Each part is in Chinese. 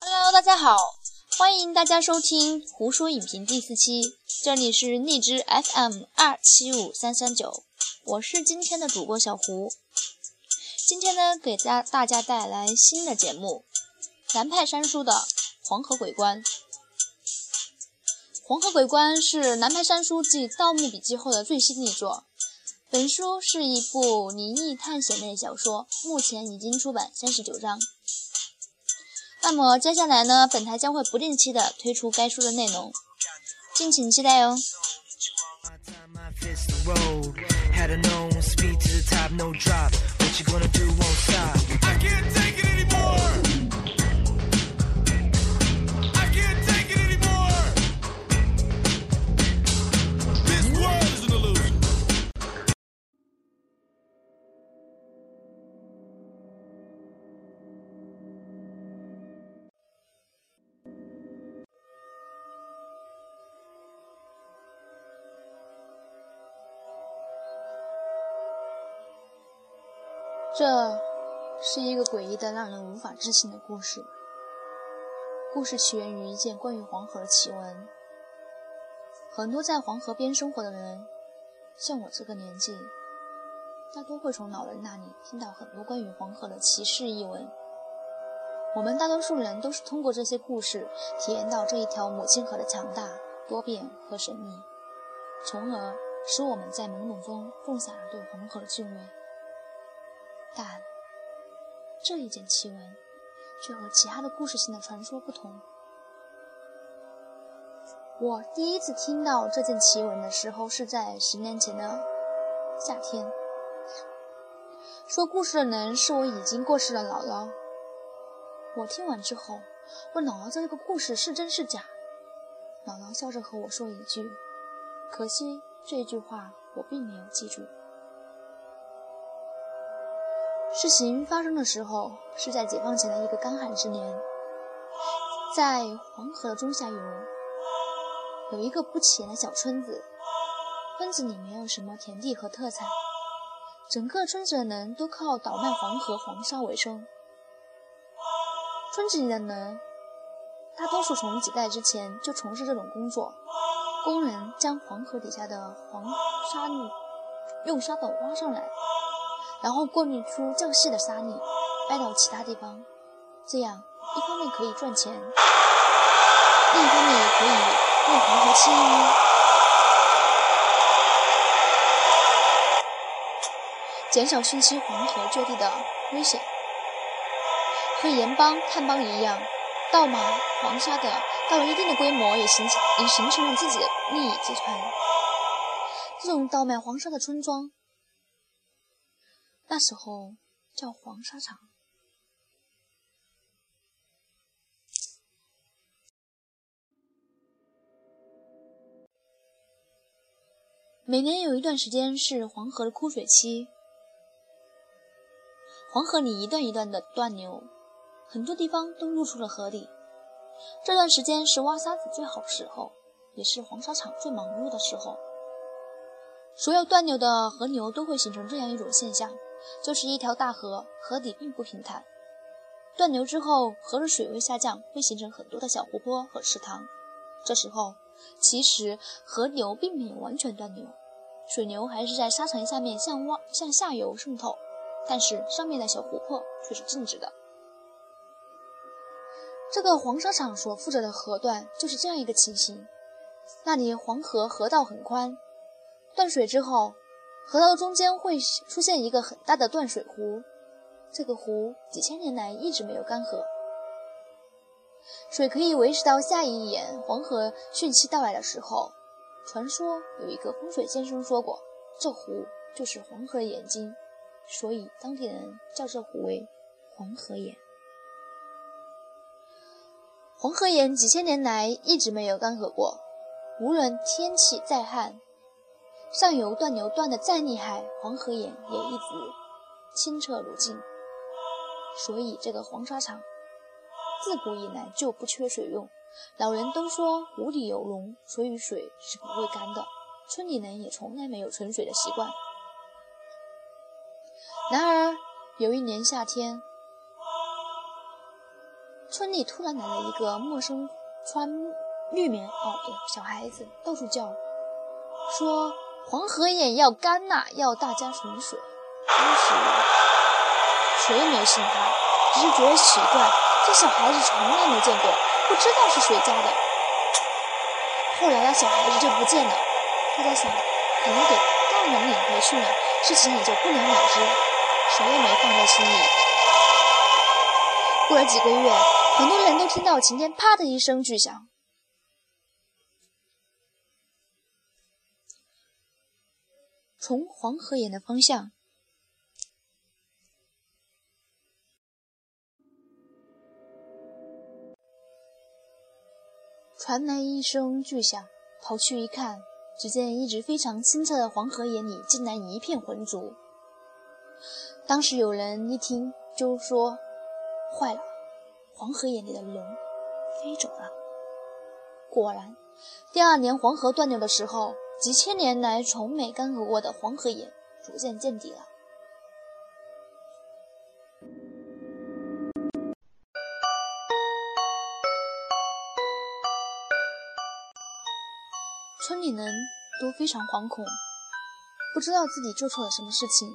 Hello，大家好，欢迎大家收听《胡说影评》第四期，这里是荔枝 FM 二七五三三九，我是今天的主播小胡。今天呢，给大大家带来新的节目——南派三叔的《黄河鬼关》。《黄河鬼关》是南派三叔继《盗墓笔记》后的最新力作。本书是一部灵异探险类小说，目前已经出版三十九章。那么接下来呢，本台将会不定期的推出该书的内容，敬请期待哦。这是一个诡异的、让人无法置信的故事。故事起源于一件关于黄河的奇闻。很多在黄河边生活的人，像我这个年纪，大多会从老人那里听到很多关于黄河的奇事异闻。我们大多数人都是通过这些故事，体验到这一条母亲河的强大、多变和神秘，从而使我们在懵懂中种下了对黄河的敬畏。但这一件奇闻却和其他的故事性的传说不同。我第一次听到这件奇闻的时候，是在十年前的夏天。说故事的人是我已经过世的姥姥。我听完之后，问姥姥这个故事是真是假。姥姥笑着和我说一句：“可惜这句话我并没有记住。”事情发生的时候是在解放前的一个干旱之年，在黄河的中下游有一个不起眼的小村子，村子里没有什么田地和特产，整个村子的人都靠倒卖黄河黄沙为生。村子里的人大多数从几代之前就从事这种工作，工人将黄河底下的黄沙用沙斗挖上来。然后过滤出较细的沙粒，卖到其他地方，这样一方面可以赚钱，另一方面也可以为黄河清淤，减少汛期黄河坠地的危险。和盐帮、炭帮一样，盗买黄沙的到了一定的规模，也形成也形成了自己的利益集团。这种倒卖黄沙的村庄。那时候叫黄沙场。每年有一段时间是黄河的枯水期，黄河里一段一段的断流，很多地方都入出了河底。这段时间是挖沙子最好的时候，也是黄沙场最忙碌的时候。所有断流的河流都会形成这样一种现象。就是一条大河，河底并不平坦。断流之后，河的水位下降，会形成很多的小湖泊和池塘。这时候，其实河流并没有完全断流，水流还是在沙层下面向往向下游渗透，但是上面的小湖泊却是静止的。这个黄沙场所负责的河段就是这样一个情形。那里黄河河道很宽，断水之后。河道中间会出现一个很大的断水湖，这个湖几千年来一直没有干涸，水可以维持到下一眼黄河汛期到来的时候。传说有一个风水先生说过，这湖就是黄河的眼睛，所以当地人叫这湖为黄河眼。黄河眼几千年来一直没有干涸过，无论天气再旱。上游断流断的再厉害，黄河眼也一直清澈如镜。所以这个黄沙场自古以来就不缺水用。老人都说湖里有龙，所以水是不会干的。村里人也从来没有存水的习惯。然而有一年夏天，村里突然来了一个陌生穿绿棉袄的小孩子，到处叫说黄河眼要干呐，要大家存水。当时谁也没信他，只是觉得奇怪，这小孩子从来没见过，不知道是谁家的。后来那小孩子就不见了，大家想可能给大人领回去了，事情也就不了了之，谁也没放在心里。过了几个月，很多人都听到晴天啪的一声巨响，从黄河眼的方向传来一声巨响，跑去一看，只见一直非常清澈的黄河眼里竟然一片浑浊。当时有人一听就说：“坏了，黄河眼里的龙飞走了。”果然，第二年黄河断流的时候，几千年来从没干涸过的黄河眼逐渐见底了。村里人都非常惶恐，不知道自己做错了什么事情，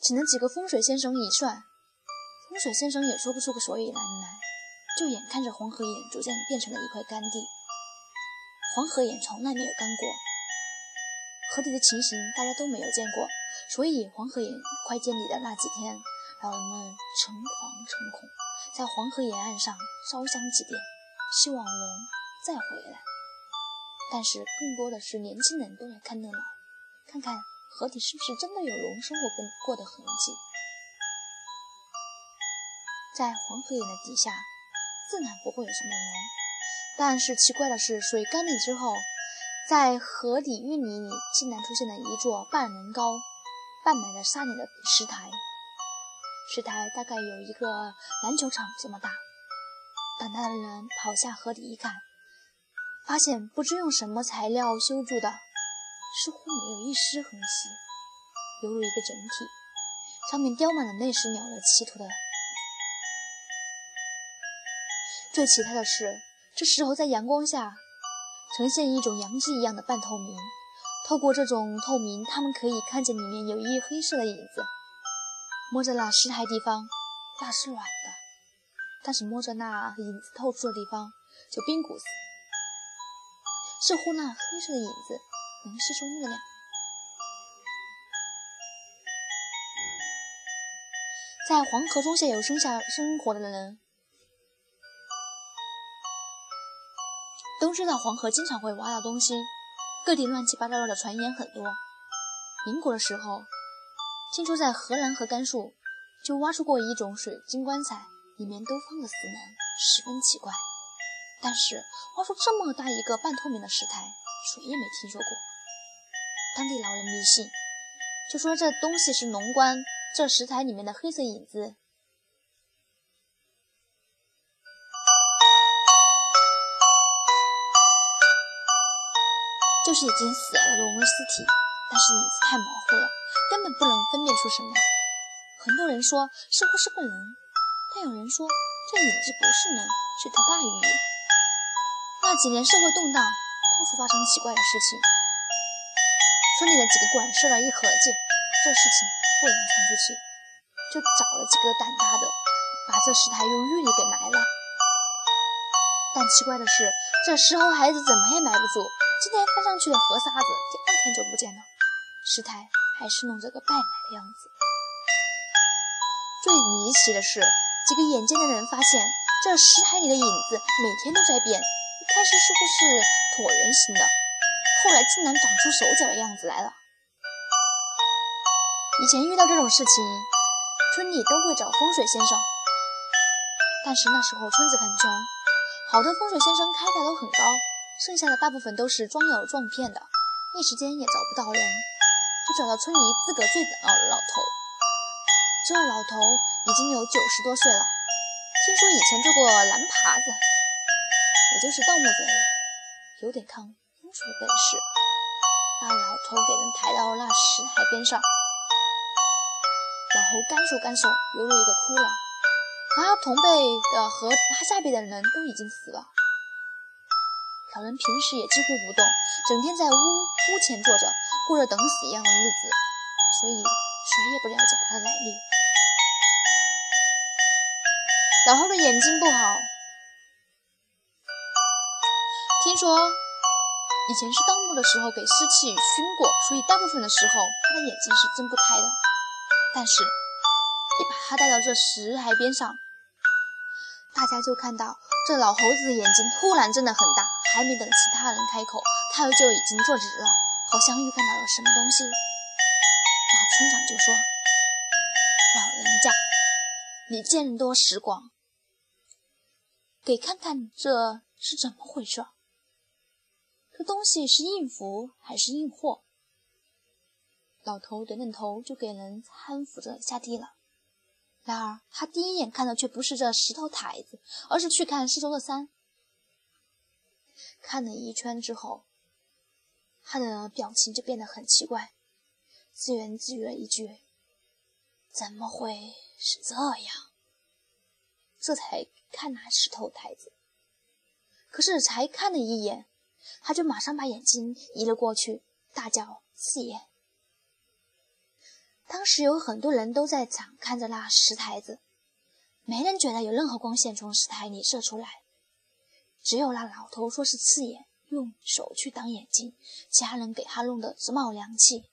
请了几个风水先生一算，风水先生也说不出个所以然来，就眼看着黄河眼逐渐变成了一块干地。黄河眼从来没有干过，河底的情形大家都没有见过，所以黄河眼快见底的那几天，老人们诚惶诚恐，在黄河沿岸上烧香祭奠，希望龙再回来。但是更多的是年轻人都来看热闹，看看河底是不是真的有龙生活过过的痕迹。在黄河眼的底下，自然不会有什么龙。但是奇怪的是，水干了之后，在河底淤泥里竟然出现了一座半人高、半埋在沙里的石台。石台大概有一个篮球场这么大。胆大的人跑下河底一看。发现不知用什么材料修筑的，似乎没有一丝痕迹，犹如一个整体，上面雕满了类似鸟的奇图的。最奇特的是，这石头在阳光下呈现一种阳气一样的半透明，透过这种透明，他们可以看见里面有一黑色的影子。摸着那石台地方，那是软的，但是摸着那影子透出的地方，就冰骨子。似乎那黑色的影子能吸收热量。在黄河中下游生下生活的人都知道，黄河经常会挖到东西，各地乱七八糟的传言很多。民国的时候，听说在河南和甘肃就挖出过一种水晶棺材，里面都放着死人，十分奇怪。但是挖出这么大一个半透明的石台，谁也没听说过。当地老人迷信，就说这东西是龙棺，这石台里面的黑色影子，就是已经死了的龙的尸体。但是影子太模糊了，根本不能分辨出什么。很多人说似乎是个人，但有人说这影子不是人，是条大鱼。那几年社会动荡，到处发生奇怪的事情。村里的几个管事的一合计，这事情不能传出去，就找了几个胆大的，把这石台用玉里给埋了。但奇怪的是，这石猴孩子怎么也埋不住。今天翻上去的河沙子，第二天就不见了，石台还是弄着个半埋的样子。最离奇的是，几个眼尖的人发现，这石台里的影子每天都在变。一开始似乎是椭圆形的，后来竟然长出手脚的样子来了。以前遇到这种事情，村里都会找风水先生，但是那时候村子很穷，好的风水先生开价都很高，剩下的大部分都是装有撞骗的，一时间也找不到人，就找到村里资格最老的老头。这老头已经有九十多岁了，听说以前做过蓝耙子。也就是盗墓贼，有点看风水的本事。把老头给人抬到那石台边上，老猴干瘦干瘦，犹如一个骷髅。和他同辈的和他下辈的人都已经死了。老人平时也几乎不动，整天在屋屋前坐着，过着等死一样的日子，所以谁也不了解他的来历。老猴的眼睛不好，听说以前是盗墓的时候给尸气熏过，所以大部分的时候他的眼睛是睁不开的。但是，一把他带到这石海边上，大家就看到这老猴子的眼睛突然睁得很大，还没等其他人开口，他就已经坐直了，好像预感到了什么东西。那村长就说：“老人家，你见多识广，给看看这是怎么回事？这东西是硬符还是硬货？”老头点点头，就给人搀扶着下地了。然而，他第一眼看的却不是这石头台子，而是去看四周的山。看了一圈之后，他的表情就变得很奇怪，自言自语了一句：“怎么会是这样？”这才看那石头台子，可是才看了一眼，他就马上把眼睛移了过去，大叫：“四爷！”当时有很多人都在场看着那石台子，没人觉得有任何光线从石台里射出来，只有那老头说是刺眼，用手去挡眼睛，其他人给他弄得直冒凉气。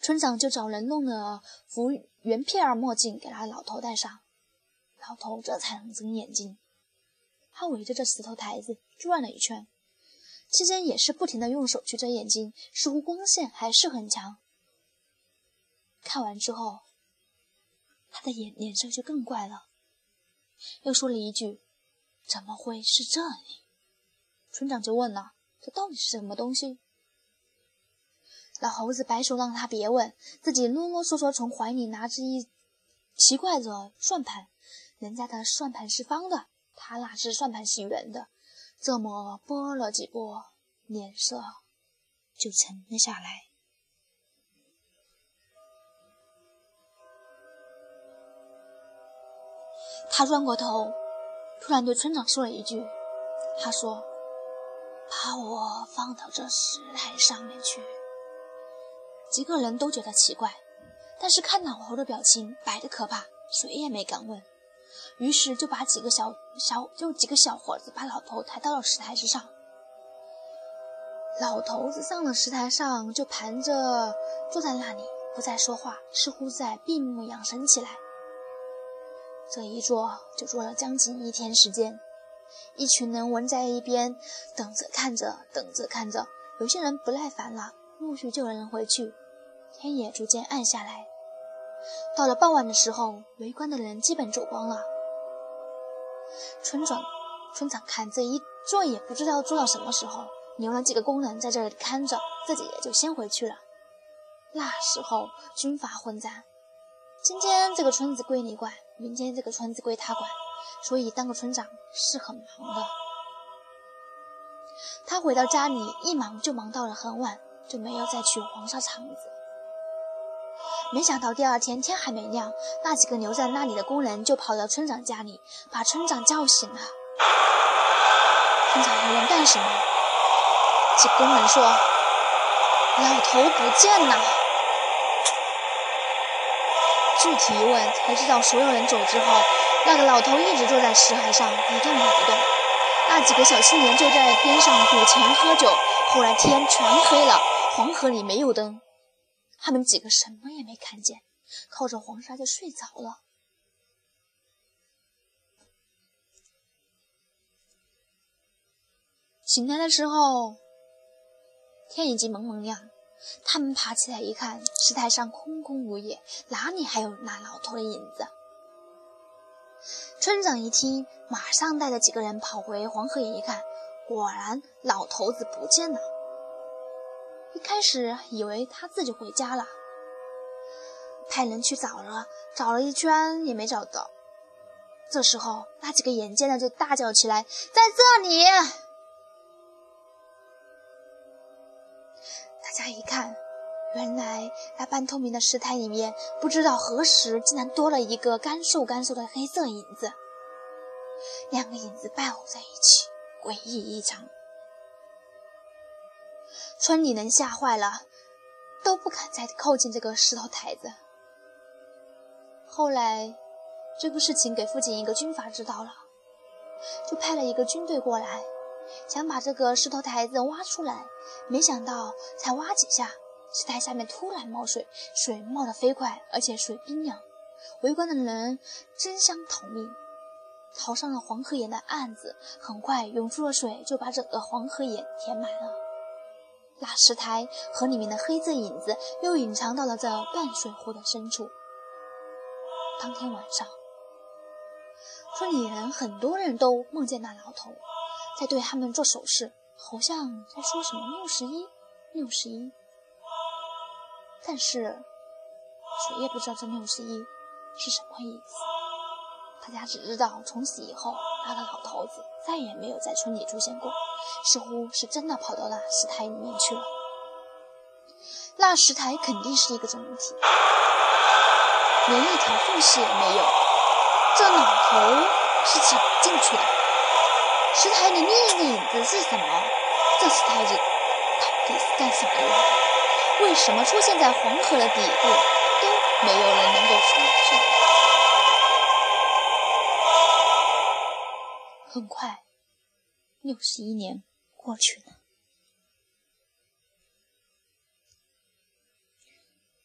村长就找人弄了副圆片儿墨镜给那老头戴上，老头这才能睁眼睛。他围着这石头台子转了一圈，期间也是不停的用手去遮眼睛，似乎光线还是很强。看完之后，他的眼脸色就更怪了，又说了一句：“怎么会是这里？”村长就问了：“这到底是什么东西？”老猴子摆手让他别问，自己啰啰嗦嗦从怀里拿着一奇怪的算盘，人家的算盘是方的，他那只算盘是圆的，这么拨了几拨，脸色就沉了下来。他转过头，突然对村长说了一句：“他说，把我放到这石台上面去。”几个人都觉得奇怪，但是看老猴的表情摆的可怕，谁也没敢问。于是就把几个小小就几个小伙子把老头抬到了石台之上。老头子上了石台上，就盘着坐在那里，不再说话，似乎在闭目养神起来。这一坐就坐了将近一天时间，一群人围在一边，等着看着，等着看着。有些人不耐烦了，陆续就有人回去。天也逐渐暗下来，到了傍晚的时候，围观的人基本走光了。村长，村长看这一坐也不知道坐到什么时候，留了几个工人在这里看着，自己也就先回去了。那时候军阀混战。今天这个村子归你管，明天这个村子归他管，所以当个村长是很忙的。他回到家里，一忙就忙到了很晚，就没有再去黄沙场子。没想到第二天天还没亮，那几个留在那里的工人就跑到村长家里，把村长叫醒了。村长还问干什么？几工人说：“老头不见了。”具体一问才知道，所有人走之后，那个老头一直坐在石海上一动也不动。那几个小青年就在边上赌钱喝酒。后来天全黑了，黄河里没有灯，他们几个什么也没看见，靠着黄沙就睡着了。醒来的时候，天已经蒙蒙亮。他们爬起来一看，石台上空空如也，哪里还有那老头的影子？村长一听，马上带着几个人跑回黄河眼一看，果然老头子不见了。一开始以为他自己回家了，派人去找了，找了一圈也没找到。这时候，那几个眼尖的就大叫起来：“在这里！”那半透明的石台里面，不知道何时竟然多了一个干瘦干瘦的黑色影子。两个影子抱在一起，诡异异常。村里人吓坏了，都不敢再靠近这个石头台子。后来，这个事情给附近一个军阀知道了，就派了一个军队过来，想把这个石头台子挖出来。没想到，才挖几下。石台下面突然冒水，水冒得飞快，而且水冰凉。围观的人争相逃命，逃上了黄河眼的岸子，很快涌出的水就把整个黄河眼填满了。那石台和里面的黑色影子又隐藏到了这半水湖的深处。当天晚上，村里人很多人都梦见那老头在对他们做手势，好像在说什么“六十一，六十一”。但是，谁也不知道这六十一是什么意思。大家只知道从此以后，那个老头子再也没有在村里出现过，似乎是真的跑到那石台里面去了。那石台肯定是一个整体，连一条缝隙也没有。这老头是怎么进去的？石台里另一个影子是什么？这石台子到底是干什么用的？为什么出现在黄河的底部，都没有人能够说出？很快，六十一年过去了。